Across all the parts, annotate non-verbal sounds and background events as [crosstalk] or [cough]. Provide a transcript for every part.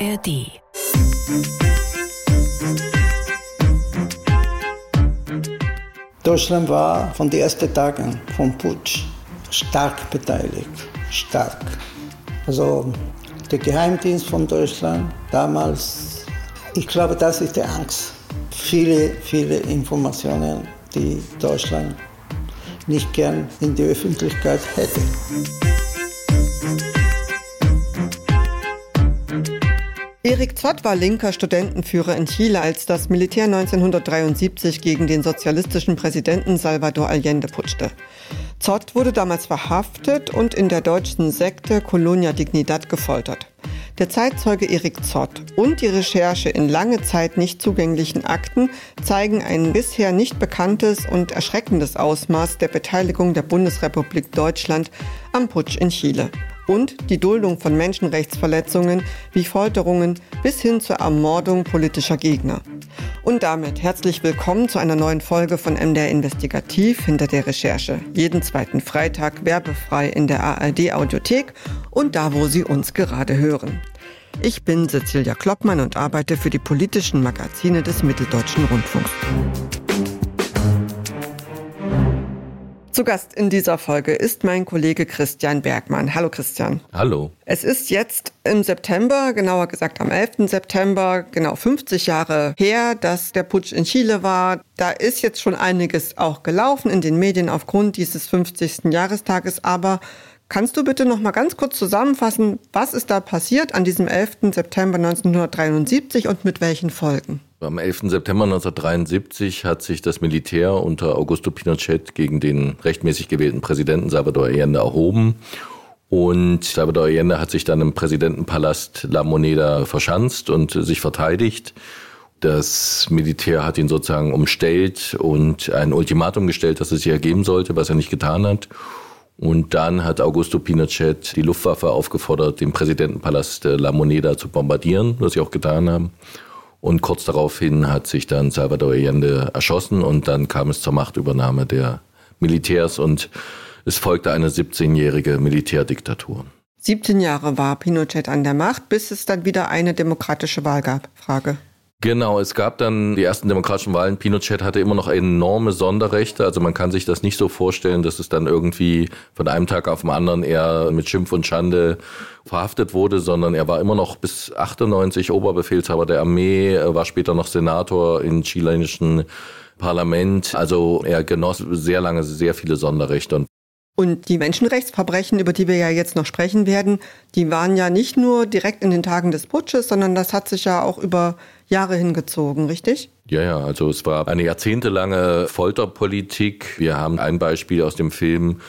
ARD. Deutschland war von den ersten Tagen vom Putsch stark beteiligt. Stark. Also der Geheimdienst von Deutschland damals, ich glaube, das ist die Angst. Viele, viele Informationen, die Deutschland nicht gern in die Öffentlichkeit hätte. Zott war linker Studentenführer in Chile, als das Militär 1973 gegen den sozialistischen Präsidenten Salvador Allende putschte. Zott wurde damals verhaftet und in der deutschen Sekte Colonia Dignidad gefoltert. Der Zeitzeuge Erik Zott und die Recherche in lange Zeit nicht zugänglichen Akten zeigen ein bisher nicht bekanntes und erschreckendes Ausmaß der Beteiligung der Bundesrepublik Deutschland am Putsch in Chile und die Duldung von Menschenrechtsverletzungen wie Folterungen bis hin zur Ermordung politischer Gegner. Und damit herzlich willkommen zu einer neuen Folge von MDR Investigativ hinter der Recherche. Jeden zweiten Freitag werbefrei in der ARD Audiothek und da, wo Sie uns gerade hören. Ich bin Cecilia Kloppmann und arbeite für die politischen Magazine des Mitteldeutschen Rundfunks. Zu Gast in dieser Folge ist mein Kollege Christian Bergmann. Hallo Christian. Hallo. Es ist jetzt im September, genauer gesagt am 11. September, genau 50 Jahre her, dass der Putsch in Chile war. Da ist jetzt schon einiges auch gelaufen in den Medien aufgrund dieses 50. Jahrestages, aber Kannst du bitte noch mal ganz kurz zusammenfassen, was ist da passiert an diesem 11. September 1973 und mit welchen Folgen? Am 11. September 1973 hat sich das Militär unter Augusto Pinochet gegen den rechtmäßig gewählten Präsidenten Salvador Allende erhoben. Und Salvador Allende hat sich dann im Präsidentenpalast La Moneda verschanzt und sich verteidigt. Das Militär hat ihn sozusagen umstellt und ein Ultimatum gestellt, dass es sich ergeben sollte, was er nicht getan hat. Und dann hat Augusto Pinochet die Luftwaffe aufgefordert, den Präsidentenpalast La Moneda zu bombardieren, was sie auch getan haben. Und kurz daraufhin hat sich dann Salvador Allende erschossen und dann kam es zur Machtübernahme der Militärs und es folgte eine 17-jährige Militärdiktatur. 17 Jahre war Pinochet an der Macht, bis es dann wieder eine demokratische Wahl gab. Frage. Genau, es gab dann die ersten demokratischen Wahlen. Pinochet hatte immer noch enorme Sonderrechte. Also man kann sich das nicht so vorstellen, dass es dann irgendwie von einem Tag auf den anderen eher mit Schimpf und Schande verhaftet wurde, sondern er war immer noch bis 98 Oberbefehlshaber der Armee, war später noch Senator im chilenischen Parlament. Also er genoss sehr lange sehr viele Sonderrechte. Und die Menschenrechtsverbrechen, über die wir ja jetzt noch sprechen werden, die waren ja nicht nur direkt in den Tagen des Putsches, sondern das hat sich ja auch über Jahre hingezogen, richtig? Ja, ja, also es war eine jahrzehntelange Folterpolitik. Wir haben ein Beispiel aus dem Film,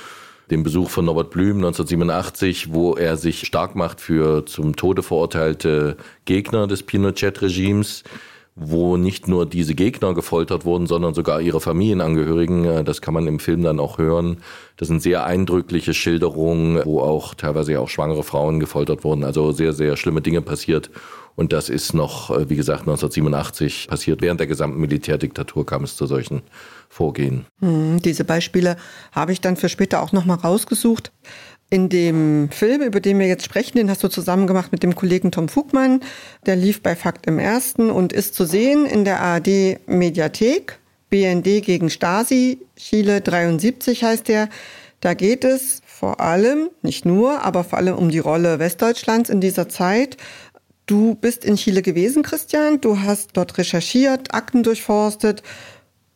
den Besuch von Norbert Blüm 1987, wo er sich stark macht für zum Tode verurteilte Gegner des Pinochet-Regimes wo nicht nur diese Gegner gefoltert wurden, sondern sogar ihre Familienangehörigen. Das kann man im Film dann auch hören. Das sind sehr eindrückliche Schilderungen, wo auch teilweise auch schwangere Frauen gefoltert wurden. Also sehr, sehr schlimme Dinge passiert. Und das ist noch, äh, wie gesagt, 1987 passiert. Während der gesamten Militärdiktatur kam es zu solchen Vorgehen. Hm, diese Beispiele habe ich dann für später auch nochmal rausgesucht. In dem Film, über den wir jetzt sprechen, den hast du zusammen gemacht mit dem Kollegen Tom Fugmann. Der lief bei Fakt im Ersten und ist zu sehen in der ARD Mediathek. BND gegen Stasi, Chile 73 heißt der. Da geht es vor allem, nicht nur, aber vor allem um die Rolle Westdeutschlands in dieser Zeit Du bist in Chile gewesen, Christian. Du hast dort recherchiert, Akten durchforstet.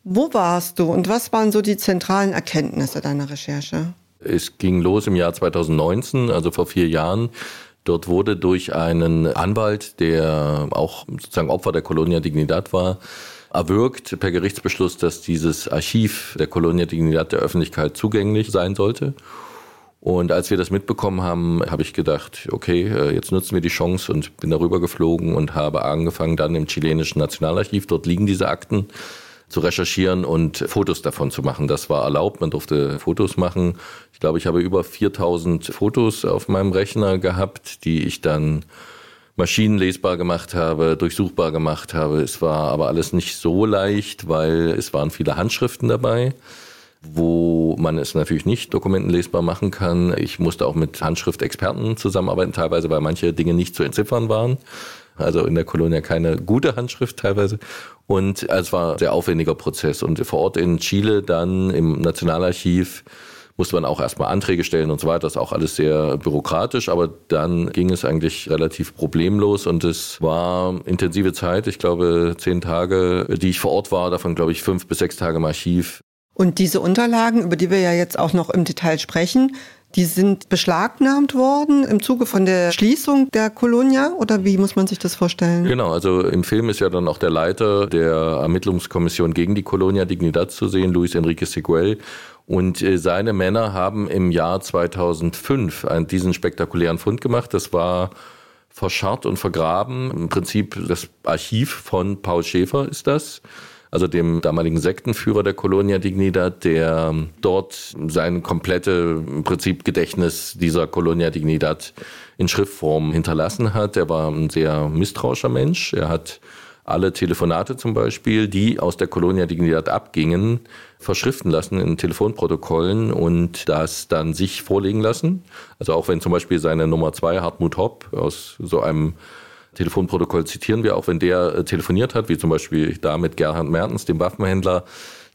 Wo warst du und was waren so die zentralen Erkenntnisse deiner Recherche? Es ging los im Jahr 2019, also vor vier Jahren. Dort wurde durch einen Anwalt, der auch sozusagen Opfer der Colonia Dignidad war, erwirkt per Gerichtsbeschluss, dass dieses Archiv der Colonia Dignidad der Öffentlichkeit zugänglich sein sollte. Und als wir das mitbekommen haben, habe ich gedacht, okay, äh, jetzt nutzen wir die Chance und bin darüber geflogen und habe angefangen dann im chilenischen Nationalarchiv, dort liegen diese Akten, zu recherchieren und Fotos davon zu machen. Das war erlaubt, man durfte Fotos machen. Ich glaube, ich habe über 4000 Fotos auf meinem Rechner gehabt, die ich dann maschinenlesbar gemacht habe, durchsuchbar gemacht habe. Es war aber alles nicht so leicht, weil es waren viele Handschriften dabei wo man es natürlich nicht dokumentenlesbar machen kann. Ich musste auch mit Handschriftexperten zusammenarbeiten, teilweise weil manche Dinge nicht zu entziffern waren. Also in der Kolonia keine gute Handschrift teilweise. Und es war ein sehr aufwendiger Prozess. Und vor Ort in Chile dann im Nationalarchiv musste man auch erstmal Anträge stellen und so weiter. Das ist auch alles sehr bürokratisch, aber dann ging es eigentlich relativ problemlos und es war intensive Zeit. Ich glaube, zehn Tage, die ich vor Ort war, davon glaube ich fünf bis sechs Tage im Archiv. Und diese Unterlagen, über die wir ja jetzt auch noch im Detail sprechen, die sind beschlagnahmt worden im Zuge von der Schließung der Kolonia oder wie muss man sich das vorstellen? Genau, also im Film ist ja dann auch der Leiter der Ermittlungskommission gegen die Kolonia Dignidad zu sehen, Luis Enrique Seguel. Und äh, seine Männer haben im Jahr 2005 diesen spektakulären Fund gemacht. Das war verscharrt und vergraben. Im Prinzip das Archiv von Paul Schäfer ist das also dem damaligen Sektenführer der Colonia Dignidad, der dort sein komplette im Prinzip Gedächtnis dieser Colonia Dignidad in Schriftform hinterlassen hat. Er war ein sehr misstrauischer Mensch. Er hat alle Telefonate zum Beispiel, die aus der Colonia Dignidad abgingen, verschriften lassen in Telefonprotokollen und das dann sich vorlegen lassen. Also auch wenn zum Beispiel seine Nummer zwei, Hartmut Hopp, aus so einem Telefonprotokoll zitieren wir, auch wenn der äh, telefoniert hat, wie zum Beispiel da mit Gerhard Mertens, dem Waffenhändler,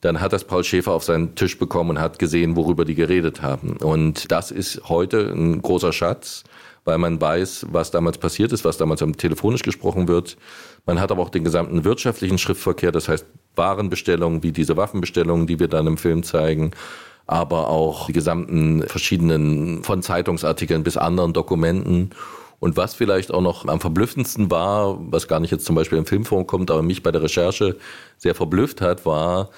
dann hat das Paul Schäfer auf seinen Tisch bekommen und hat gesehen, worüber die geredet haben. Und das ist heute ein großer Schatz, weil man weiß, was damals passiert ist, was damals telefonisch gesprochen wird. Man hat aber auch den gesamten wirtschaftlichen Schriftverkehr, das heißt Warenbestellungen, wie diese Waffenbestellungen, die wir dann im Film zeigen, aber auch die gesamten verschiedenen von Zeitungsartikeln bis anderen Dokumenten. Und was vielleicht auch noch am verblüffendsten war, was gar nicht jetzt zum Beispiel im Film vorkommt, aber mich bei der Recherche sehr verblüfft hat, war,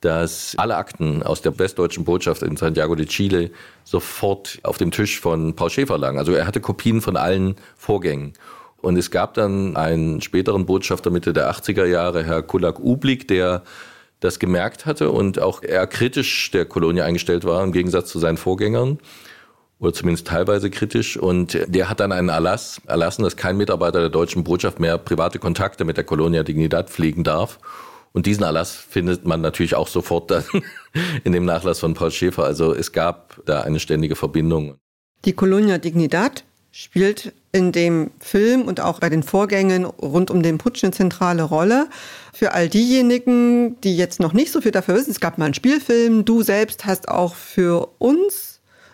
dass alle Akten aus der westdeutschen Botschaft in Santiago de Chile sofort auf dem Tisch von Paul Schäfer lagen. Also er hatte Kopien von allen Vorgängen. Und es gab dann einen späteren Botschafter Mitte der 80er Jahre, Herr Kulak Ublik, der das gemerkt hatte und auch eher kritisch der Kolonie eingestellt war, im Gegensatz zu seinen Vorgängern oder zumindest teilweise kritisch. Und der hat dann einen Erlass erlassen, dass kein Mitarbeiter der deutschen Botschaft mehr private Kontakte mit der Colonia Dignidad pflegen darf. Und diesen Erlass findet man natürlich auch sofort dann [laughs] in dem Nachlass von Paul Schäfer. Also es gab da eine ständige Verbindung. Die Colonia Dignidad spielt in dem Film und auch bei den Vorgängen rund um den Putsch eine zentrale Rolle. Für all diejenigen, die jetzt noch nicht so viel dafür wissen, es gab mal einen Spielfilm, du selbst hast auch für uns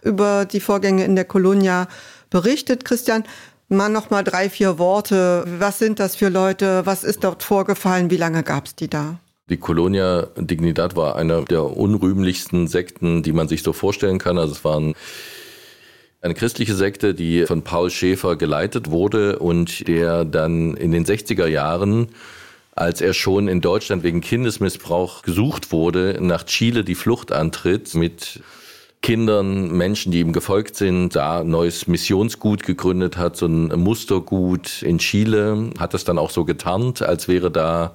über die Vorgänge in der Kolonia berichtet. Christian, mal noch mal drei, vier Worte. Was sind das für Leute? Was ist dort vorgefallen? Wie lange gab es die da? Die Colonia Dignidad war eine der unrühmlichsten Sekten, die man sich so vorstellen kann. Also es waren eine christliche Sekte, die von Paul Schäfer geleitet wurde und der dann in den 60er Jahren, als er schon in Deutschland wegen Kindesmissbrauch gesucht wurde, nach Chile die Flucht antritt mit Kindern, Menschen, die ihm gefolgt sind, da ein neues Missionsgut gegründet hat, so ein Mustergut in Chile, hat es dann auch so getarnt, als wäre da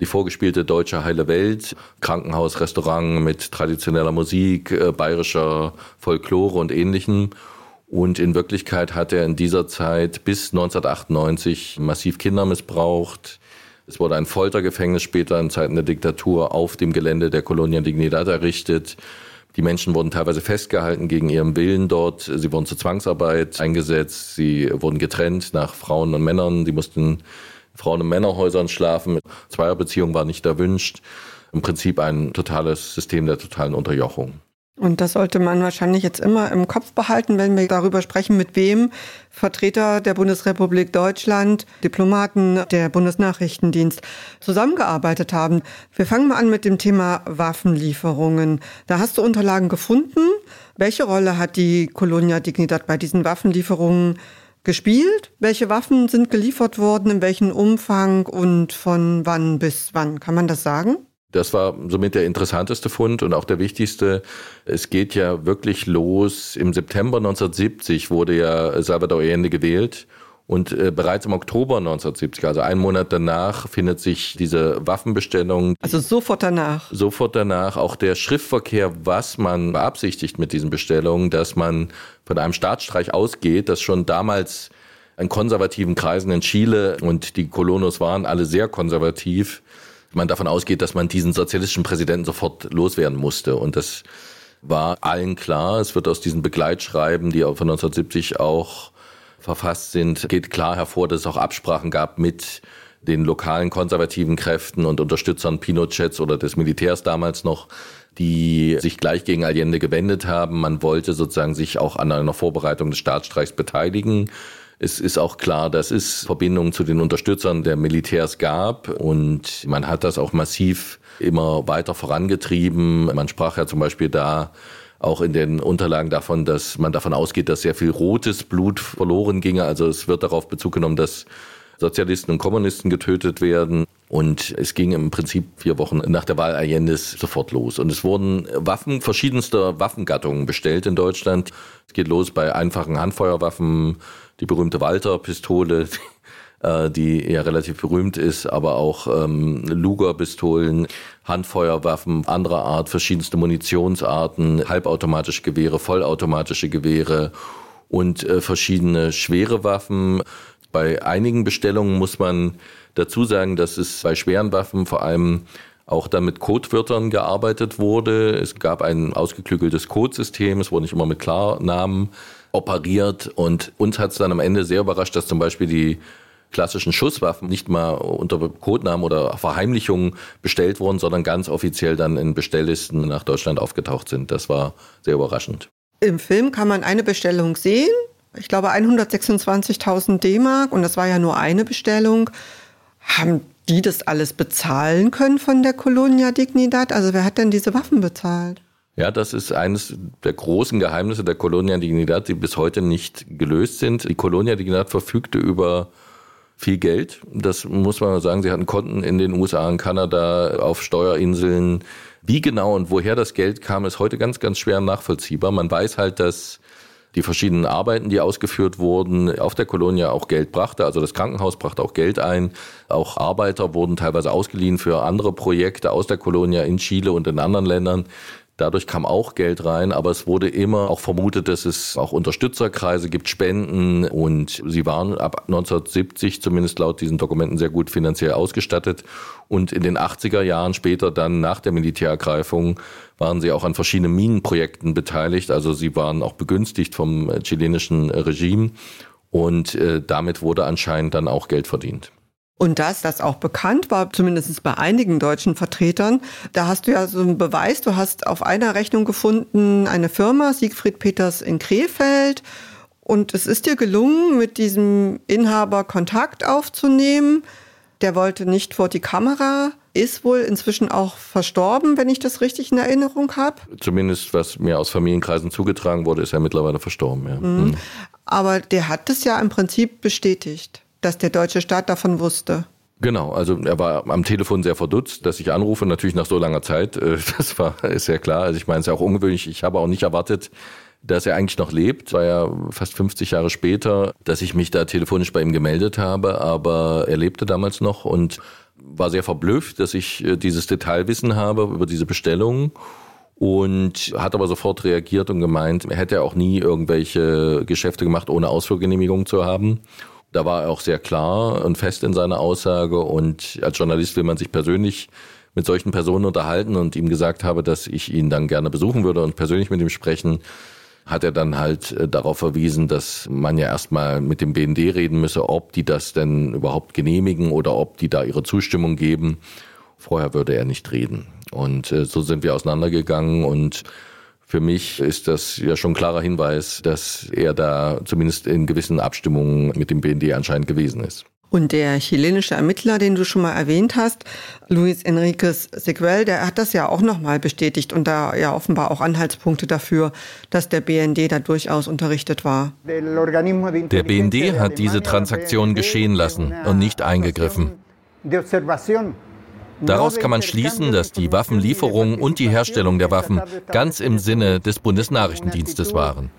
die vorgespielte deutsche heile Welt, Krankenhaus, Restaurant mit traditioneller Musik, äh, bayerischer Folklore und ähnlichem. Und in Wirklichkeit hat er in dieser Zeit bis 1998 massiv Kinder missbraucht. Es wurde ein Foltergefängnis später in Zeiten der Diktatur auf dem Gelände der Colonia Dignidad errichtet. Die Menschen wurden teilweise festgehalten gegen ihren Willen dort. Sie wurden zur Zwangsarbeit eingesetzt. Sie wurden getrennt nach Frauen und Männern. Sie mussten in Frauen- und Männerhäusern schlafen. Zweierbeziehung war nicht erwünscht. Im Prinzip ein totales System der totalen Unterjochung. Und das sollte man wahrscheinlich jetzt immer im Kopf behalten, wenn wir darüber sprechen, mit wem Vertreter der Bundesrepublik Deutschland, Diplomaten der Bundesnachrichtendienst zusammengearbeitet haben. Wir fangen mal an mit dem Thema Waffenlieferungen. Da hast du Unterlagen gefunden. Welche Rolle hat die Colonia Dignidad bei diesen Waffenlieferungen gespielt? Welche Waffen sind geliefert worden, in welchem Umfang und von wann bis wann? Kann man das sagen? Das war somit der interessanteste Fund und auch der wichtigste. Es geht ja wirklich los. Im September 1970 wurde ja Salvador Allende gewählt. Und äh, bereits im Oktober 1970, also einen Monat danach, findet sich diese Waffenbestellung. Also sofort danach. Sofort danach auch der Schriftverkehr, was man beabsichtigt mit diesen Bestellungen, dass man von einem Staatsstreich ausgeht, dass schon damals in konservativen Kreisen in Chile und die Kolonos waren alle sehr konservativ, man davon ausgeht, dass man diesen sozialistischen Präsidenten sofort loswerden musste. Und das war allen klar. Es wird aus diesen Begleitschreiben, die von 1970 auch verfasst sind, geht klar hervor, dass es auch Absprachen gab mit den lokalen konservativen Kräften und Unterstützern Pinochets oder des Militärs damals noch, die sich gleich gegen Allende gewendet haben. Man wollte sozusagen sich auch an einer Vorbereitung des Staatsstreichs beteiligen. Es ist auch klar, dass es Verbindungen zu den Unterstützern der Militärs gab und man hat das auch massiv immer weiter vorangetrieben. Man sprach ja zum Beispiel da auch in den Unterlagen davon, dass man davon ausgeht, dass sehr viel rotes Blut verloren ginge. Also es wird darauf Bezug genommen, dass Sozialisten und Kommunisten getötet werden. Und es ging im Prinzip vier Wochen nach der Wahl Allende's sofort los. Und es wurden Waffen verschiedenster Waffengattungen bestellt in Deutschland. Es geht los bei einfachen Handfeuerwaffen, die berühmte Walter-Pistole, [laughs] äh, die ja relativ berühmt ist, aber auch ähm, Luger-Pistolen, Handfeuerwaffen anderer Art, verschiedenste Munitionsarten, halbautomatische Gewehre, vollautomatische Gewehre und äh, verschiedene schwere Waffen. Bei einigen Bestellungen muss man dazu sagen, dass es bei schweren Waffen vor allem auch dann mit Codewörtern gearbeitet wurde. Es gab ein ausgeklügeltes Codesystem, es wurde nicht immer mit Klarnamen operiert und uns hat es dann am Ende sehr überrascht, dass zum Beispiel die klassischen Schusswaffen nicht mal unter Codenamen oder Verheimlichungen bestellt wurden, sondern ganz offiziell dann in Bestelllisten nach Deutschland aufgetaucht sind. Das war sehr überraschend. Im Film kann man eine Bestellung sehen, ich glaube 126.000 D-Mark und das war ja nur eine Bestellung. Haben die das alles bezahlen können von der Colonia Dignidad? Also wer hat denn diese Waffen bezahlt? Ja, das ist eines der großen Geheimnisse der Colonia Dignidad, die bis heute nicht gelöst sind. Die Colonia Dignidad verfügte über viel Geld. Das muss man sagen. Sie hatten Konten in den USA, in Kanada, auf Steuerinseln. Wie genau und woher das Geld kam, ist heute ganz, ganz schwer nachvollziehbar. Man weiß halt, dass die verschiedenen Arbeiten, die ausgeführt wurden, auf der Kolonia auch Geld brachte. Also das Krankenhaus brachte auch Geld ein. Auch Arbeiter wurden teilweise ausgeliehen für andere Projekte aus der Kolonia in Chile und in anderen Ländern. Dadurch kam auch Geld rein, aber es wurde immer auch vermutet, dass es auch Unterstützerkreise gibt, Spenden. Und sie waren ab 1970 zumindest laut diesen Dokumenten sehr gut finanziell ausgestattet. Und in den 80er Jahren später dann nach der Militärergreifung waren sie auch an verschiedenen Minenprojekten beteiligt, also sie waren auch begünstigt vom chilenischen Regime. Und äh, damit wurde anscheinend dann auch Geld verdient. Und dass das auch bekannt war, zumindest bei einigen deutschen Vertretern, da hast du ja so einen Beweis, du hast auf einer Rechnung gefunden, eine Firma, Siegfried Peters in Krefeld. Und es ist dir gelungen, mit diesem Inhaber Kontakt aufzunehmen. Der wollte nicht vor die Kamera, ist wohl inzwischen auch verstorben, wenn ich das richtig in Erinnerung habe. Zumindest was mir aus Familienkreisen zugetragen wurde, ist er mittlerweile verstorben. Ja. Mhm. Mhm. Aber der hat es ja im Prinzip bestätigt dass der deutsche Staat davon wusste. Genau, also er war am Telefon sehr verdutzt, dass ich anrufe, natürlich nach so langer Zeit. Äh, [laughs] das war ist sehr klar. Also ich meine, es ist ja auch ungewöhnlich. Ich habe auch nicht erwartet, dass er eigentlich noch lebt. Es war ja fast 50 Jahre später, dass ich mich da telefonisch bei ihm gemeldet habe, aber er lebte damals noch und war sehr verblüfft, dass ich äh, dieses Detailwissen habe über diese Bestellung und hat aber sofort reagiert und gemeint, er hätte auch nie irgendwelche Geschäfte gemacht, ohne Ausfuhrgenehmigung zu haben. Da war er auch sehr klar und fest in seiner Aussage. Und als Journalist will man sich persönlich mit solchen Personen unterhalten und ihm gesagt habe, dass ich ihn dann gerne besuchen würde und persönlich mit ihm sprechen, hat er dann halt äh, darauf verwiesen, dass man ja erstmal mit dem BND reden müsse, ob die das denn überhaupt genehmigen oder ob die da ihre Zustimmung geben. Vorher würde er nicht reden. Und äh, so sind wir auseinandergegangen und für mich ist das ja schon ein klarer Hinweis, dass er da zumindest in gewissen Abstimmungen mit dem BND anscheinend gewesen ist. Und der chilenische Ermittler, den du schon mal erwähnt hast, Luis Enriquez Seguel, der hat das ja auch nochmal bestätigt und da ja offenbar auch Anhaltspunkte dafür, dass der BND da durchaus unterrichtet war. Der BND hat diese Transaktion geschehen lassen und nicht eingegriffen. Daraus kann man schließen, dass die Waffenlieferung und die Herstellung der Waffen ganz im Sinne des Bundesnachrichtendienstes waren.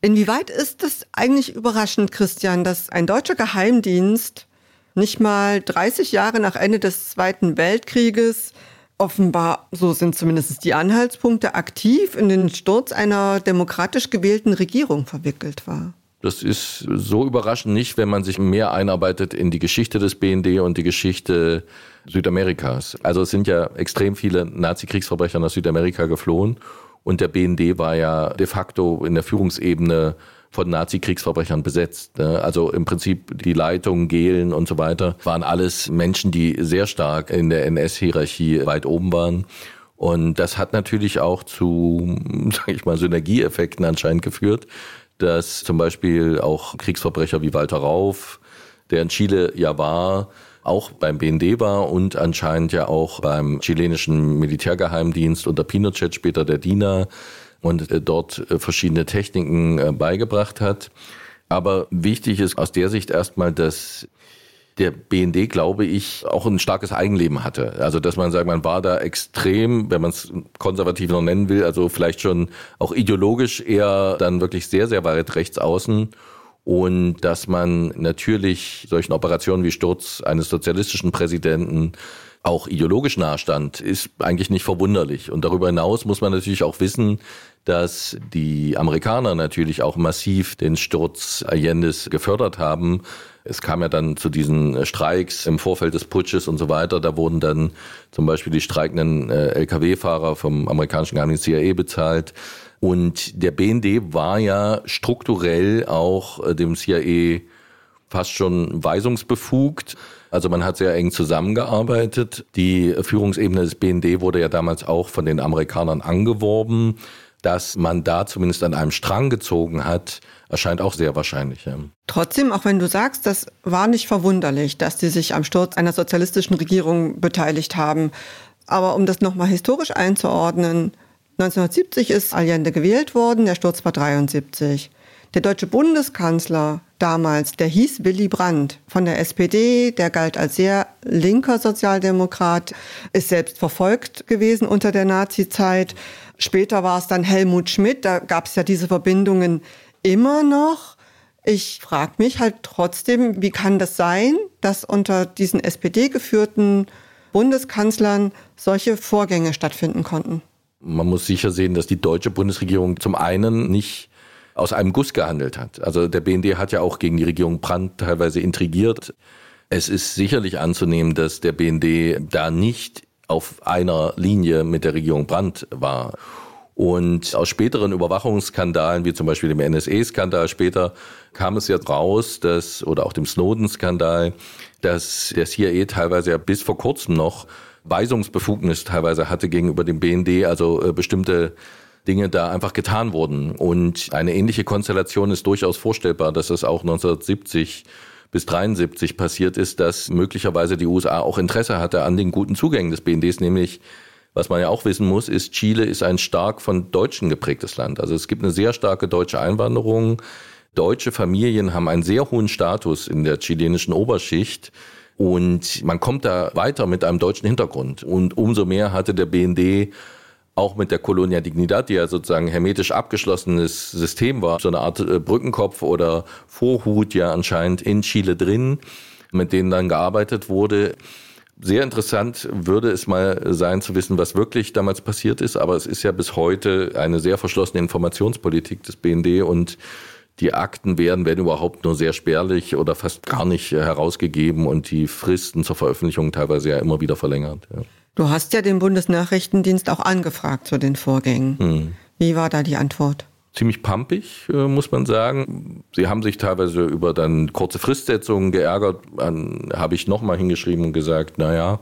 Inwieweit ist es eigentlich überraschend, Christian, dass ein deutscher Geheimdienst nicht mal 30 Jahre nach Ende des Zweiten Weltkrieges offenbar, so sind zumindest die Anhaltspunkte, aktiv in den Sturz einer demokratisch gewählten Regierung verwickelt war? Das ist so überraschend nicht, wenn man sich mehr einarbeitet in die Geschichte des BND und die Geschichte Südamerikas. Also es sind ja extrem viele Nazi-Kriegsverbrecher nach Südamerika geflohen und der BND war ja de facto in der Führungsebene von Nazi-Kriegsverbrechern besetzt. Ne? Also im Prinzip die Leitung, Gehlen und so weiter waren alles Menschen, die sehr stark in der NS-Hierarchie weit oben waren. Und das hat natürlich auch zu, [laughs] sage ich mal, Synergieeffekten anscheinend geführt, dass zum Beispiel auch Kriegsverbrecher wie Walter Rauf, der in Chile ja war, auch beim BND war und anscheinend ja auch beim chilenischen Militärgeheimdienst unter Pinochet, später der DINA, und äh, dort äh, verschiedene Techniken äh, beigebracht hat. Aber wichtig ist aus der Sicht erstmal, dass der BND, glaube ich, auch ein starkes Eigenleben hatte. Also dass man sagt, man war da extrem, wenn man es konservativ noch nennen will, also vielleicht schon auch ideologisch eher dann wirklich sehr, sehr weit rechts außen. Und dass man natürlich solchen Operationen wie Sturz eines sozialistischen Präsidenten auch ideologisch nahstand, ist eigentlich nicht verwunderlich. Und darüber hinaus muss man natürlich auch wissen, dass die Amerikaner natürlich auch massiv den Sturz Allende's gefördert haben. Es kam ja dann zu diesen Streiks im Vorfeld des Putsches und so weiter. Da wurden dann zum Beispiel die streikenden äh, Lkw-Fahrer vom amerikanischen Geheimdienst CIA bezahlt. Und der BND war ja strukturell auch äh, dem CIA fast schon weisungsbefugt. Also man hat sehr eng zusammengearbeitet. Die Führungsebene des BND wurde ja damals auch von den Amerikanern angeworben. Dass man da zumindest an einem Strang gezogen hat, erscheint auch sehr wahrscheinlich. Ja. Trotzdem, auch wenn du sagst, das war nicht verwunderlich, dass die sich am Sturz einer sozialistischen Regierung beteiligt haben. Aber um das nochmal historisch einzuordnen, 1970 ist Allende gewählt worden, der Sturz war 73. Der deutsche Bundeskanzler damals, der hieß Willy Brandt von der SPD, der galt als sehr linker Sozialdemokrat, ist selbst verfolgt gewesen unter der Nazizeit. Später war es dann Helmut Schmidt, da gab es ja diese Verbindungen immer noch. Ich frage mich halt trotzdem, wie kann das sein, dass unter diesen SPD-geführten Bundeskanzlern solche Vorgänge stattfinden konnten? Man muss sicher sehen, dass die deutsche Bundesregierung zum einen nicht aus einem Guss gehandelt hat. Also der BND hat ja auch gegen die Regierung Brandt teilweise intrigiert. Es ist sicherlich anzunehmen, dass der BND da nicht auf einer Linie mit der Regierung Brandt war. Und aus späteren Überwachungsskandalen, wie zum Beispiel dem NSA-Skandal später, kam es jetzt raus, dass, oder auch dem Snowden-Skandal, dass der CIA teilweise ja bis vor kurzem noch Weisungsbefugnis teilweise hatte gegenüber dem BND, also äh, bestimmte Dinge da einfach getan wurden. Und eine ähnliche Konstellation ist durchaus vorstellbar, dass es auch 1970 bis 73 passiert ist, dass möglicherweise die USA auch Interesse hatte an den guten Zugängen des BNDs, nämlich was man ja auch wissen muss, ist, Chile ist ein stark von Deutschen geprägtes Land. Also es gibt eine sehr starke deutsche Einwanderung. Deutsche Familien haben einen sehr hohen Status in der chilenischen Oberschicht. Und man kommt da weiter mit einem deutschen Hintergrund. Und umso mehr hatte der BND auch mit der Colonia Dignidad, die ja sozusagen hermetisch abgeschlossenes System war, so eine Art äh, Brückenkopf oder Vorhut ja anscheinend in Chile drin, mit denen dann gearbeitet wurde. Sehr interessant würde es mal sein zu wissen, was wirklich damals passiert ist, aber es ist ja bis heute eine sehr verschlossene Informationspolitik des BND und die Akten werden, werden überhaupt nur sehr spärlich oder fast gar nicht herausgegeben und die Fristen zur Veröffentlichung teilweise ja immer wieder verlängert. Ja. Du hast ja den Bundesnachrichtendienst auch angefragt zu den Vorgängen. Hm. Wie war da die Antwort? Ziemlich pampig, äh, muss man sagen. Sie haben sich teilweise über dann kurze Fristsetzungen geärgert. Dann habe ich nochmal hingeschrieben und gesagt, naja, äh,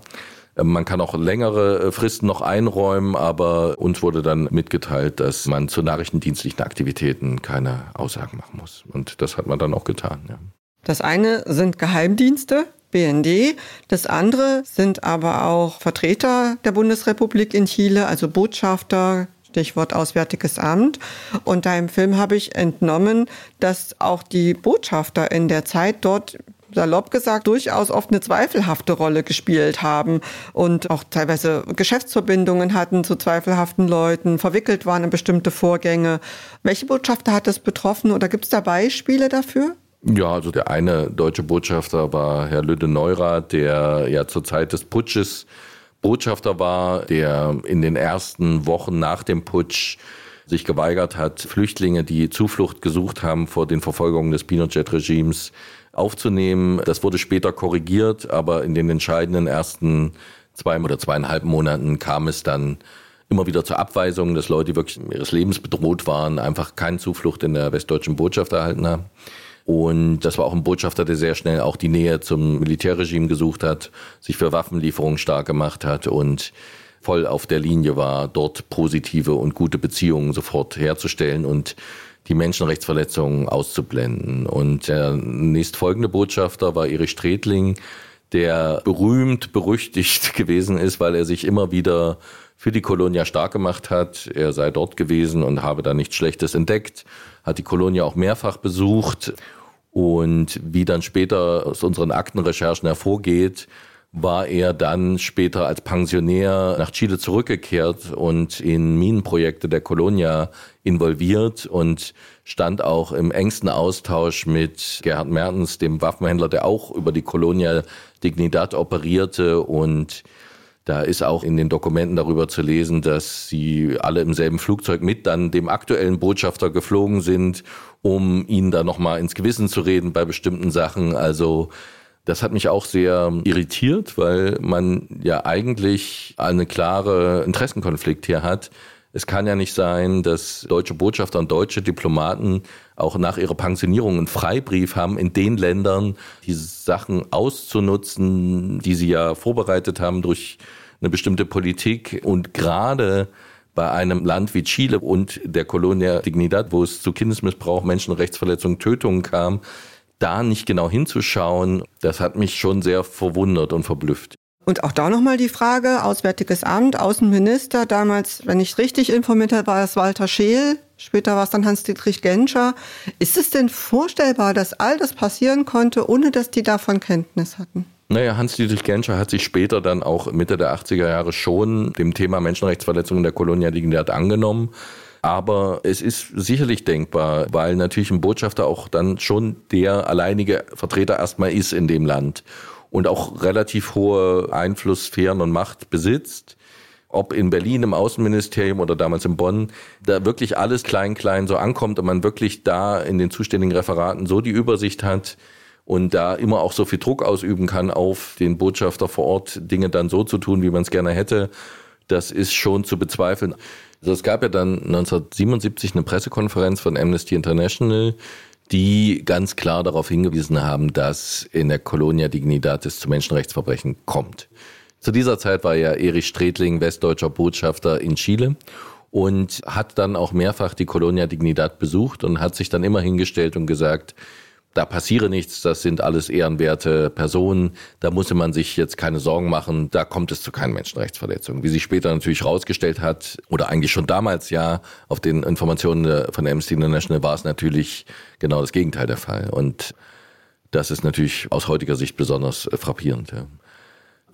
man kann auch längere äh, Fristen noch einräumen, aber uns wurde dann mitgeteilt, dass man zu nachrichtendienstlichen Aktivitäten keine Aussagen machen muss. Und das hat man dann auch getan. Ja. Das eine sind Geheimdienste, BND. Das andere sind aber auch Vertreter der Bundesrepublik in Chile, also Botschafter, Stichwort Auswärtiges Amt. Und da im Film habe ich entnommen, dass auch die Botschafter in der Zeit dort salopp gesagt, durchaus oft eine zweifelhafte Rolle gespielt haben und auch teilweise Geschäftsverbindungen hatten zu zweifelhaften Leuten, verwickelt waren in bestimmte Vorgänge. Welche Botschafter hat das betroffen oder gibt es da Beispiele dafür? Ja, also der eine deutsche Botschafter war Herr Lüde Neurath, der ja zur Zeit des Putsches Botschafter war, der in den ersten Wochen nach dem Putsch sich geweigert hat, Flüchtlinge, die Zuflucht gesucht haben vor den Verfolgungen des Pinochet-Regimes, aufzunehmen. Das wurde später korrigiert, aber in den entscheidenden ersten zwei oder zweieinhalb Monaten kam es dann immer wieder zur Abweisung, dass Leute, die wirklich ihres Lebens bedroht waren, einfach keine Zuflucht in der westdeutschen Botschaft erhalten haben. Und das war auch ein Botschafter, der sehr schnell auch die Nähe zum Militärregime gesucht hat, sich für Waffenlieferungen stark gemacht hat und voll auf der Linie war, dort positive und gute Beziehungen sofort herzustellen und die Menschenrechtsverletzungen auszublenden. Und der nächstfolgende Botschafter war Erich Stredling, der berühmt, berüchtigt [laughs] gewesen ist, weil er sich immer wieder für die Kolonia stark gemacht hat. Er sei dort gewesen und habe da nichts Schlechtes entdeckt, hat die Kolonia auch mehrfach besucht. Und wie dann später aus unseren Aktenrecherchen hervorgeht, war er dann später als Pensionär nach Chile zurückgekehrt und in Minenprojekte der Colonia involviert und stand auch im engsten Austausch mit Gerhard Mertens, dem Waffenhändler, der auch über die Colonia Dignidad operierte und da ist auch in den Dokumenten darüber zu lesen, dass sie alle im selben Flugzeug mit dann dem aktuellen Botschafter geflogen sind, um ihn da nochmal ins Gewissen zu reden bei bestimmten Sachen. Also das hat mich auch sehr irritiert, weil man ja eigentlich einen klaren Interessenkonflikt hier hat. Es kann ja nicht sein, dass deutsche Botschafter und deutsche Diplomaten auch nach ihrer Pensionierung einen Freibrief haben, in den Ländern diese Sachen auszunutzen, die sie ja vorbereitet haben durch eine bestimmte Politik. Und gerade bei einem Land wie Chile und der Colonia Dignidad, wo es zu Kindesmissbrauch, Menschenrechtsverletzungen, Tötungen kam, da nicht genau hinzuschauen, das hat mich schon sehr verwundert und verblüfft. Und auch da nochmal die Frage, Auswärtiges Amt, Außenminister, damals, wenn ich richtig informiert habe, war es Walter Scheel, später war es dann Hans-Dietrich Genscher. Ist es denn vorstellbar, dass all das passieren konnte, ohne dass die davon Kenntnis hatten? Naja, Hans-Dietrich Genscher hat sich später dann auch Mitte der 80er Jahre schon dem Thema Menschenrechtsverletzungen der Kolonia Dignidad angenommen. Aber es ist sicherlich denkbar, weil natürlich ein Botschafter auch dann schon der alleinige Vertreter erstmal ist in dem Land und auch relativ hohe Einflusssphären und Macht besitzt. Ob in Berlin im Außenministerium oder damals in Bonn, da wirklich alles klein, klein so ankommt und man wirklich da in den zuständigen Referaten so die Übersicht hat, und da immer auch so viel Druck ausüben kann auf den Botschafter vor Ort, Dinge dann so zu tun, wie man es gerne hätte, das ist schon zu bezweifeln. Also es gab ja dann 1977 eine Pressekonferenz von Amnesty International, die ganz klar darauf hingewiesen haben, dass in der Colonia Dignidades zu Menschenrechtsverbrechen kommt. Zu dieser Zeit war ja Erich Stredling westdeutscher Botschafter in Chile und hat dann auch mehrfach die Colonia Dignidad besucht und hat sich dann immer hingestellt und gesagt, da passiere nichts, das sind alles ehrenwerte Personen, da musste man sich jetzt keine Sorgen machen, da kommt es zu keinen Menschenrechtsverletzungen. Wie sich später natürlich herausgestellt hat, oder eigentlich schon damals ja, auf den Informationen von Amnesty International war es natürlich genau das Gegenteil der Fall. Und das ist natürlich aus heutiger Sicht besonders frappierend. Ja.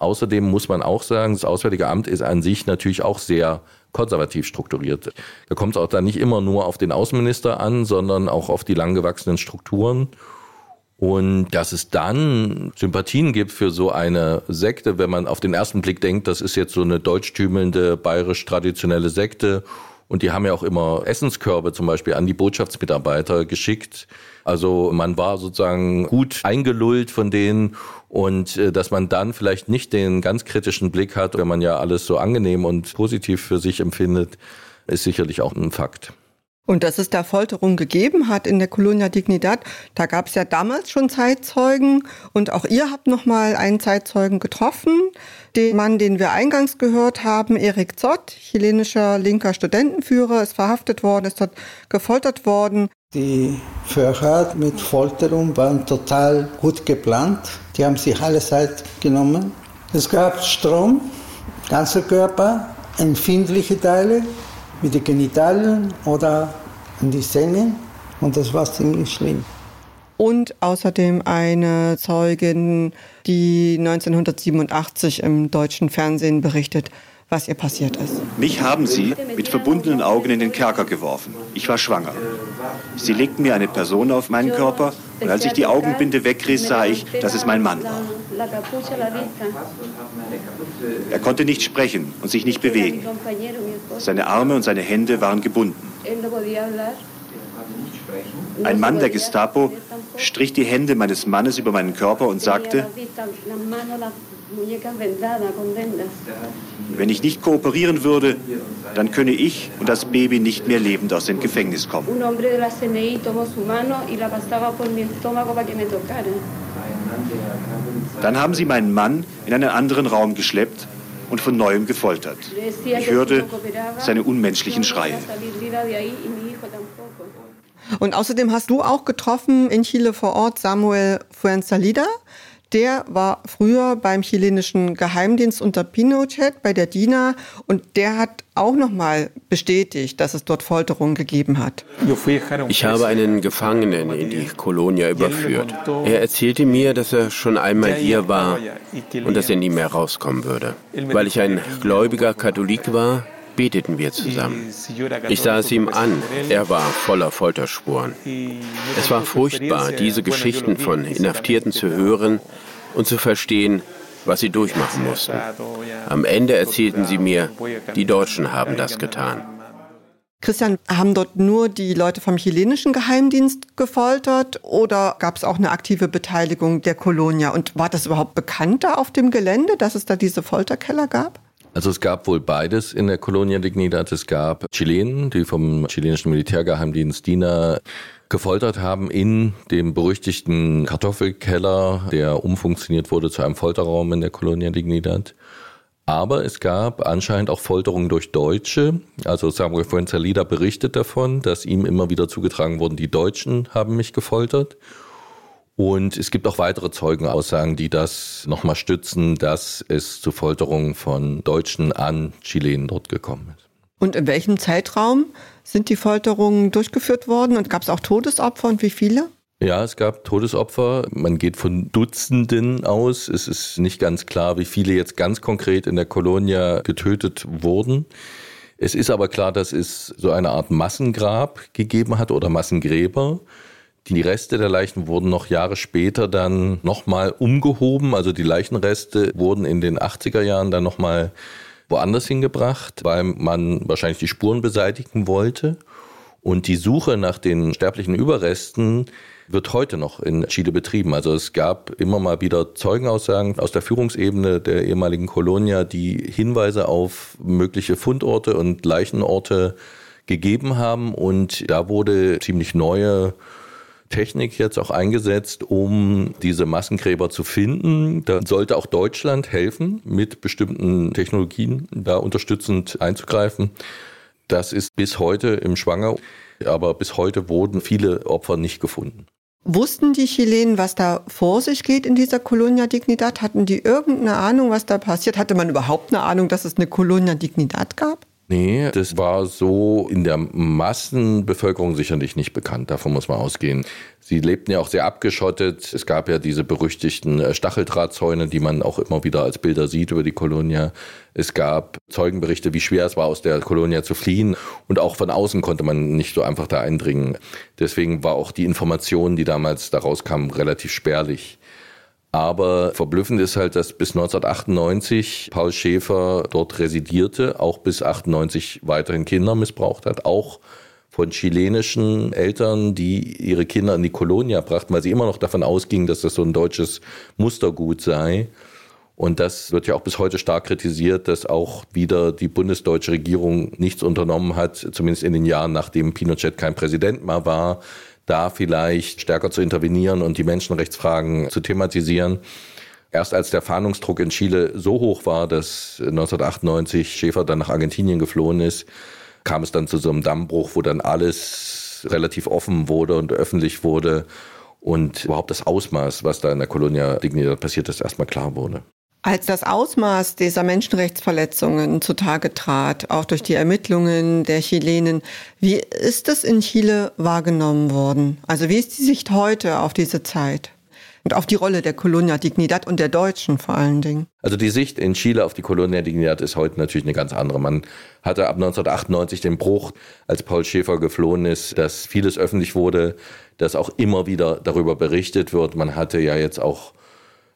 Außerdem muss man auch sagen, das Auswärtige Amt ist an sich natürlich auch sehr konservativ strukturiert. Da kommt es auch dann nicht immer nur auf den Außenminister an, sondern auch auf die langgewachsenen Strukturen. Und dass es dann Sympathien gibt für so eine Sekte, wenn man auf den ersten Blick denkt, das ist jetzt so eine deutschtümelnde, bayerisch-traditionelle Sekte. Und die haben ja auch immer Essenskörbe zum Beispiel an die Botschaftsmitarbeiter geschickt. Also man war sozusagen gut eingelullt von denen und äh, dass man dann vielleicht nicht den ganz kritischen Blick hat, wenn man ja alles so angenehm und positiv für sich empfindet, ist sicherlich auch ein Fakt. Und dass es da Folterung gegeben hat in der Colonia Dignidad, da gab es ja damals schon Zeitzeugen und auch ihr habt noch mal einen Zeitzeugen getroffen, den Mann, den wir eingangs gehört haben, Erik Zott, chilenischer linker Studentenführer, ist verhaftet worden, ist dort gefoltert worden. Die Verhör mit Folterung waren total gut geplant. Die haben sich alle Zeit genommen. Es gab Strom, ganzer Körper, empfindliche Teile wie die Genitalien oder die Zähne und das war ziemlich schlimm. Und außerdem eine Zeugin, die 1987 im deutschen Fernsehen berichtet, was ihr passiert ist. Mich haben sie mit verbundenen Augen in den Kerker geworfen. Ich war schwanger. Sie legten mir eine Person auf meinen Körper und als ich die Augenbinde wegriss, sah ich, dass es mein Mann war. Er konnte nicht sprechen und sich nicht bewegen. Seine Arme und seine Hände waren gebunden. Ein Mann der Gestapo strich die Hände meines Mannes über meinen Körper und sagte, wenn ich nicht kooperieren würde, dann könne ich und das Baby nicht mehr lebend aus dem Gefängnis kommen. Dann haben sie meinen Mann in einen anderen Raum geschleppt und von neuem gefoltert. Ich hörte seine unmenschlichen Schreie. Und außerdem hast du auch getroffen in Chile vor Ort Samuel Fuenzalida. Der war früher beim chilenischen Geheimdienst unter Pinochet bei der DINA und der hat auch nochmal bestätigt, dass es dort Folterungen gegeben hat. Ich habe einen Gefangenen in die Kolonia überführt. Er erzählte mir, dass er schon einmal hier war und dass er nie mehr rauskommen würde. Weil ich ein gläubiger Katholik war, beteten wir zusammen. Ich sah es ihm an, er war voller Folterspuren. Es war furchtbar, diese Geschichten von Inhaftierten zu hören und zu verstehen, was sie durchmachen mussten. Am Ende erzählten sie mir, die Deutschen haben das getan. Christian, haben dort nur die Leute vom chilenischen Geheimdienst gefoltert oder gab es auch eine aktive Beteiligung der Kolonia? Und war das überhaupt bekannt da auf dem Gelände, dass es da diese Folterkeller gab? Also es gab wohl beides in der Colonia Dignidad. Es gab Chilenen, die vom chilenischen Militärgeheimdienst DINA gefoltert haben in dem berüchtigten Kartoffelkeller, der umfunktioniert wurde zu einem Folterraum in der Colonia Dignidad. Aber es gab anscheinend auch Folterungen durch Deutsche. Also Samuel Fuenzalida berichtet davon, dass ihm immer wieder zugetragen wurden, die Deutschen haben mich gefoltert. Und es gibt auch weitere Zeugenaussagen, die das nochmal stützen, dass es zu Folterungen von Deutschen an Chilenen dort gekommen ist. Und in welchem Zeitraum sind die Folterungen durchgeführt worden und gab es auch Todesopfer und wie viele? Ja, es gab Todesopfer. Man geht von Dutzenden aus. Es ist nicht ganz klar, wie viele jetzt ganz konkret in der Kolonia getötet wurden. Es ist aber klar, dass es so eine Art Massengrab gegeben hat oder Massengräber. Die Reste der Leichen wurden noch Jahre später dann nochmal umgehoben. Also die Leichenreste wurden in den 80er Jahren dann nochmal woanders hingebracht, weil man wahrscheinlich die Spuren beseitigen wollte. Und die Suche nach den sterblichen Überresten wird heute noch in Chile betrieben. Also es gab immer mal wieder Zeugenaussagen aus der Führungsebene der ehemaligen Kolonia, die Hinweise auf mögliche Fundorte und Leichenorte gegeben haben. Und da wurde ziemlich neue Technik jetzt auch eingesetzt, um diese Massengräber zu finden. Da sollte auch Deutschland helfen, mit bestimmten Technologien da unterstützend einzugreifen. Das ist bis heute im Schwanger, aber bis heute wurden viele Opfer nicht gefunden. Wussten die Chilenen, was da vor sich geht in dieser Colonia Dignidad? Hatten die irgendeine Ahnung, was da passiert? Hatte man überhaupt eine Ahnung, dass es eine Colonia Dignidad gab? Nee, das war so in der Massenbevölkerung sicherlich nicht bekannt. Davon muss man ausgehen. Sie lebten ja auch sehr abgeschottet. Es gab ja diese berüchtigten äh, Stacheldrahtzäune, die man auch immer wieder als Bilder sieht über die Kolonia. Es gab Zeugenberichte, wie schwer es war, aus der Kolonia zu fliehen. Und auch von außen konnte man nicht so einfach da eindringen. Deswegen war auch die Information, die damals daraus kam, relativ spärlich. Aber verblüffend ist halt, dass bis 1998 Paul Schäfer dort residierte, auch bis 98 weiterhin Kinder missbraucht hat, auch von chilenischen Eltern, die ihre Kinder in die Kolonia brachten, weil sie immer noch davon ausgingen, dass das so ein deutsches Mustergut sei. Und das wird ja auch bis heute stark kritisiert, dass auch wieder die bundesdeutsche Regierung nichts unternommen hat, zumindest in den Jahren, nachdem Pinochet kein Präsident mehr war, da vielleicht stärker zu intervenieren und die Menschenrechtsfragen zu thematisieren. Erst als der Fahndungsdruck in Chile so hoch war, dass 1998 Schäfer dann nach Argentinien geflohen ist, kam es dann zu so einem Dammbruch, wo dann alles relativ offen wurde und öffentlich wurde und überhaupt das Ausmaß, was da in der Colonia Dignidad passiert ist, erstmal klar wurde. Als das Ausmaß dieser Menschenrechtsverletzungen zutage trat, auch durch die Ermittlungen der Chilenen, wie ist es in Chile wahrgenommen worden? Also wie ist die Sicht heute auf diese Zeit? Und auf die Rolle der Colonia Dignidad und der Deutschen vor allen Dingen. Also die Sicht in Chile auf die Colonia Dignidad ist heute natürlich eine ganz andere. Man hatte ab 1998 den Bruch, als Paul Schäfer geflohen ist, dass vieles öffentlich wurde, dass auch immer wieder darüber berichtet wird. Man hatte ja jetzt auch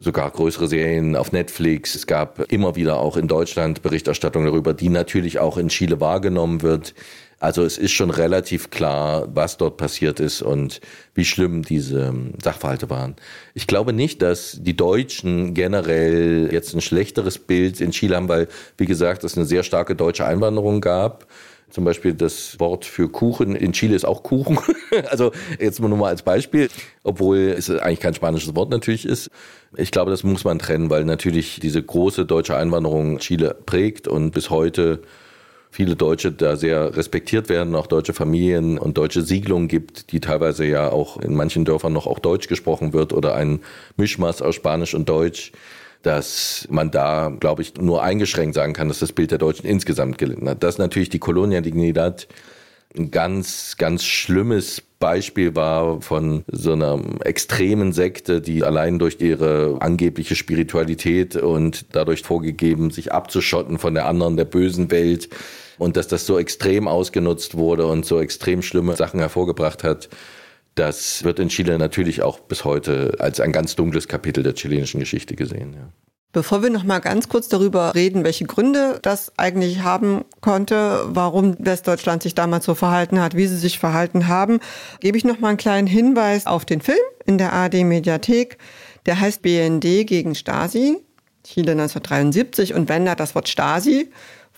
sogar größere Serien auf Netflix. Es gab immer wieder auch in Deutschland Berichterstattung darüber, die natürlich auch in Chile wahrgenommen wird. Also es ist schon relativ klar, was dort passiert ist und wie schlimm diese Sachverhalte waren. Ich glaube nicht, dass die Deutschen generell jetzt ein schlechteres Bild in Chile haben, weil, wie gesagt, es eine sehr starke deutsche Einwanderung gab. Zum Beispiel das Wort für Kuchen in Chile ist auch Kuchen. [laughs] also jetzt nur mal als Beispiel, obwohl es eigentlich kein spanisches Wort natürlich ist. Ich glaube, das muss man trennen, weil natürlich diese große deutsche Einwanderung Chile prägt und bis heute viele Deutsche da sehr respektiert werden, auch deutsche Familien und deutsche Siedlungen gibt, die teilweise ja auch in manchen Dörfern noch auch Deutsch gesprochen wird oder ein Mischmaß aus Spanisch und Deutsch, dass man da, glaube ich, nur eingeschränkt sagen kann, dass das Bild der Deutschen insgesamt gelitten hat. Dass natürlich die Colonia Dignidad ein ganz, ganz schlimmes Beispiel war von so einer extremen Sekte, die allein durch ihre angebliche Spiritualität und dadurch vorgegeben, sich abzuschotten von der anderen, der bösen Welt, und dass das so extrem ausgenutzt wurde und so extrem schlimme Sachen hervorgebracht hat, das wird in Chile natürlich auch bis heute als ein ganz dunkles Kapitel der chilenischen Geschichte gesehen. Ja. Bevor wir noch mal ganz kurz darüber reden, welche Gründe das eigentlich haben konnte, warum Westdeutschland sich damals so verhalten hat, wie sie sich verhalten haben, gebe ich noch mal einen kleinen Hinweis auf den Film in der AD Mediathek. Der heißt BND gegen Stasi, Chile 1973 und wenn da das Wort Stasi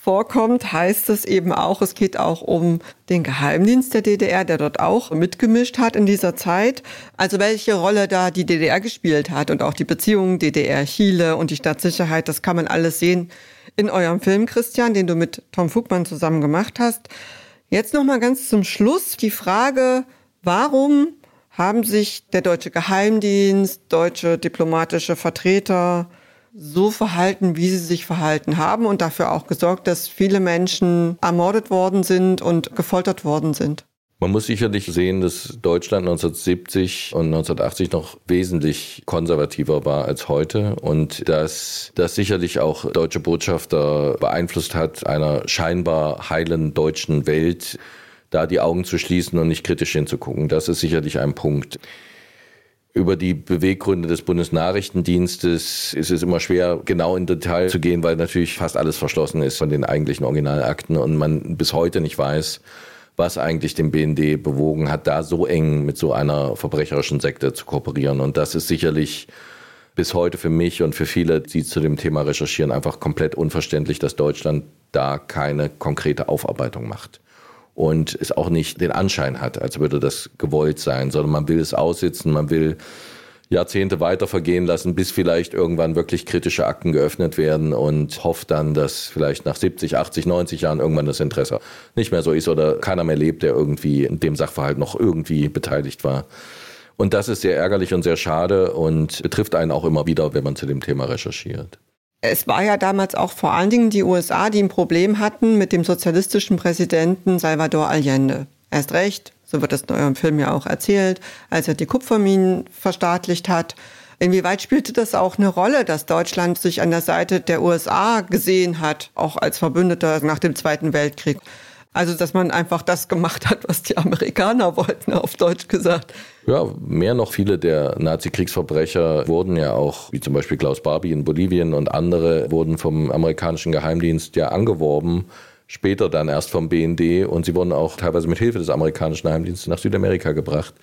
vorkommt, heißt es eben auch, es geht auch um den Geheimdienst der DDR, der dort auch mitgemischt hat in dieser Zeit. Also welche Rolle da die DDR gespielt hat und auch die Beziehungen DDR-Chile und die Stadtsicherheit, das kann man alles sehen in eurem Film, Christian, den du mit Tom Fugmann zusammen gemacht hast. Jetzt noch mal ganz zum Schluss die Frage, warum haben sich der deutsche Geheimdienst, deutsche diplomatische Vertreter, so verhalten, wie sie sich verhalten haben und dafür auch gesorgt, dass viele Menschen ermordet worden sind und gefoltert worden sind. Man muss sicherlich sehen, dass Deutschland 1970 und 1980 noch wesentlich konservativer war als heute und dass das sicherlich auch deutsche Botschafter beeinflusst hat, einer scheinbar heilen deutschen Welt da die Augen zu schließen und nicht kritisch hinzugucken. Das ist sicherlich ein Punkt. Über die Beweggründe des Bundesnachrichtendienstes ist es immer schwer, genau in Detail zu gehen, weil natürlich fast alles verschlossen ist von den eigentlichen Originalakten und man bis heute nicht weiß, was eigentlich den BND bewogen hat, da so eng mit so einer verbrecherischen Sekte zu kooperieren. Und das ist sicherlich bis heute für mich und für viele, die zu dem Thema recherchieren, einfach komplett unverständlich, dass Deutschland da keine konkrete Aufarbeitung macht und es auch nicht den Anschein hat, als würde das gewollt sein, sondern man will es aussitzen, man will Jahrzehnte weiter vergehen lassen, bis vielleicht irgendwann wirklich kritische Akten geöffnet werden und hofft dann, dass vielleicht nach 70, 80, 90 Jahren irgendwann das Interesse nicht mehr so ist oder keiner mehr lebt, der irgendwie in dem Sachverhalt noch irgendwie beteiligt war. Und das ist sehr ärgerlich und sehr schade und betrifft einen auch immer wieder, wenn man zu dem Thema recherchiert. Es war ja damals auch vor allen Dingen die USA, die ein Problem hatten mit dem sozialistischen Präsidenten Salvador Allende. Erst recht, so wird das in eurem Film ja auch erzählt, als er die Kupferminen verstaatlicht hat. Inwieweit spielte das auch eine Rolle, dass Deutschland sich an der Seite der USA gesehen hat, auch als Verbündeter nach dem Zweiten Weltkrieg? Also, dass man einfach das gemacht hat, was die Amerikaner wollten, auf Deutsch gesagt. Ja, mehr noch viele der Nazi-Kriegsverbrecher wurden ja auch, wie zum Beispiel Klaus Barbie in Bolivien und andere, wurden vom amerikanischen Geheimdienst ja angeworben, später dann erst vom BND und sie wurden auch teilweise mit Hilfe des amerikanischen Geheimdienstes nach Südamerika gebracht.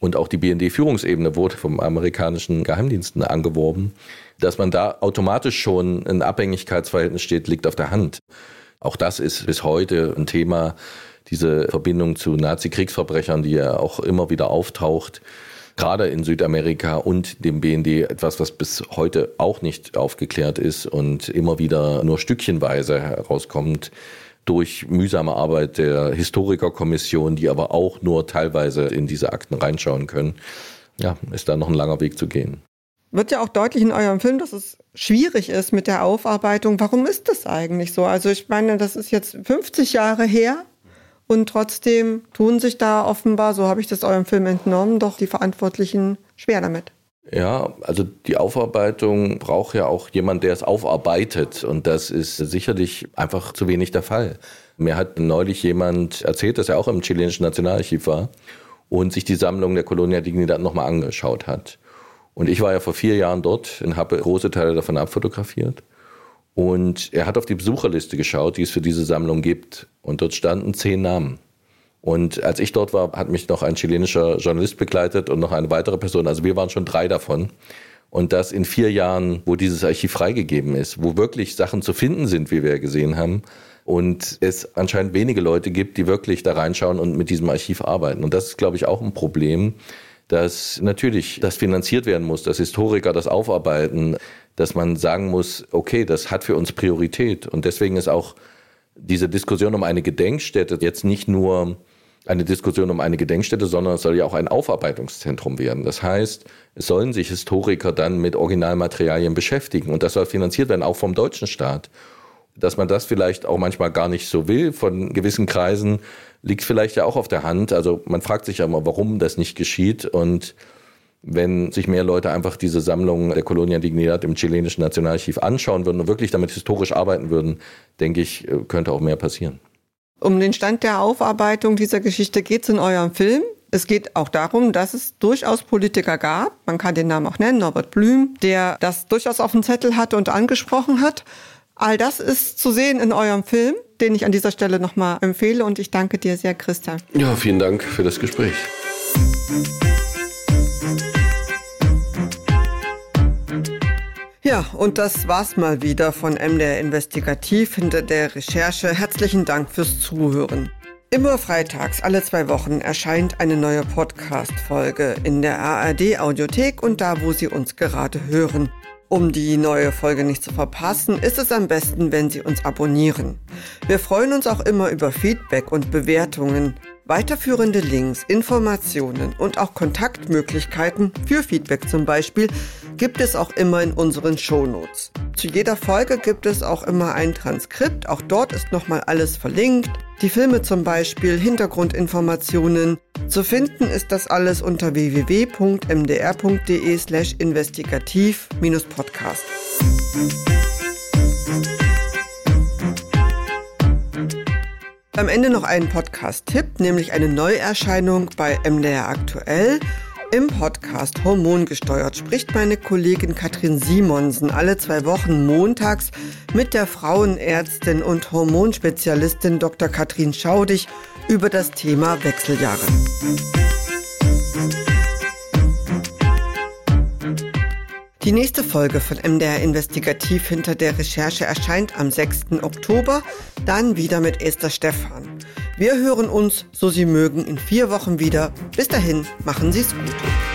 Und auch die BND-Führungsebene wurde vom amerikanischen Geheimdiensten angeworben. Dass man da automatisch schon ein Abhängigkeitsverhältnis steht, liegt auf der Hand. Auch das ist bis heute ein Thema, diese Verbindung zu Nazi-Kriegsverbrechern, die ja auch immer wieder auftaucht, gerade in Südamerika und dem BND, etwas, was bis heute auch nicht aufgeklärt ist und immer wieder nur stückchenweise herauskommt durch mühsame Arbeit der Historikerkommission, die aber auch nur teilweise in diese Akten reinschauen können. Ja, ist da noch ein langer Weg zu gehen wird ja auch deutlich in eurem Film, dass es schwierig ist mit der Aufarbeitung. Warum ist das eigentlich so? Also ich meine, das ist jetzt 50 Jahre her und trotzdem tun sich da offenbar, so habe ich das eurem Film entnommen, doch die Verantwortlichen schwer damit. Ja, also die Aufarbeitung braucht ja auch jemand, der es aufarbeitet. Und das ist sicherlich einfach zu wenig der Fall. Mir hat neulich jemand erzählt, dass er auch im chilenischen Nationalarchiv war und sich die Sammlung der Colonia Dignidad nochmal angeschaut hat. Und ich war ja vor vier Jahren dort und habe große Teile davon abfotografiert. Und er hat auf die Besucherliste geschaut, die es für diese Sammlung gibt. Und dort standen zehn Namen. Und als ich dort war, hat mich noch ein chilenischer Journalist begleitet und noch eine weitere Person. Also wir waren schon drei davon. Und das in vier Jahren, wo dieses Archiv freigegeben ist, wo wirklich Sachen zu finden sind, wie wir gesehen haben. Und es anscheinend wenige Leute gibt, die wirklich da reinschauen und mit diesem Archiv arbeiten. Und das ist, glaube ich, auch ein Problem, dass natürlich das finanziert werden muss, dass Historiker das aufarbeiten, dass man sagen muss, okay, das hat für uns Priorität. Und deswegen ist auch diese Diskussion um eine Gedenkstätte jetzt nicht nur eine Diskussion um eine Gedenkstätte, sondern es soll ja auch ein Aufarbeitungszentrum werden. Das heißt, es sollen sich Historiker dann mit Originalmaterialien beschäftigen und das soll finanziert werden, auch vom deutschen Staat. Dass man das vielleicht auch manchmal gar nicht so will von gewissen Kreisen, liegt vielleicht ja auch auf der Hand. Also man fragt sich ja immer, warum das nicht geschieht und wenn sich mehr Leute einfach diese Sammlung der Colonia Dignidad im chilenischen Nationalarchiv anschauen würden und wirklich damit historisch arbeiten würden, denke ich, könnte auch mehr passieren. Um den Stand der Aufarbeitung dieser Geschichte geht es in eurem Film. Es geht auch darum, dass es durchaus Politiker gab, man kann den Namen auch nennen, Norbert Blüm, der das durchaus auf dem Zettel hatte und angesprochen hat. All das ist zu sehen in eurem Film, den ich an dieser Stelle nochmal empfehle und ich danke dir sehr, Christa. Ja, vielen Dank für das Gespräch. Ja, und das war's mal wieder von MDR Investigativ hinter der Recherche. Herzlichen Dank fürs Zuhören. Immer freitags, alle zwei Wochen, erscheint eine neue Podcast-Folge in der ARD Audiothek und da, wo Sie uns gerade hören. Um die neue Folge nicht zu verpassen, ist es am besten, wenn Sie uns abonnieren. Wir freuen uns auch immer über Feedback und Bewertungen. Weiterführende Links, Informationen und auch Kontaktmöglichkeiten für Feedback zum Beispiel gibt es auch immer in unseren Shownotes. Zu jeder Folge gibt es auch immer ein Transkript, auch dort ist nochmal alles verlinkt. Die Filme zum Beispiel, Hintergrundinformationen. Zu finden ist das alles unter www.mdr.de slash investigativ-podcast. Am Ende noch einen Podcast-Tipp, nämlich eine Neuerscheinung bei MDR aktuell. Im Podcast Hormongesteuert spricht meine Kollegin Katrin Simonsen alle zwei Wochen montags mit der Frauenärztin und Hormonspezialistin Dr. Katrin Schaudig über das Thema Wechseljahre. Die nächste Folge von MDR Investigativ hinter der Recherche erscheint am 6. Oktober, dann wieder mit Esther Stephan. Wir hören uns, so Sie mögen, in vier Wochen wieder. Bis dahin, machen Sie es gut.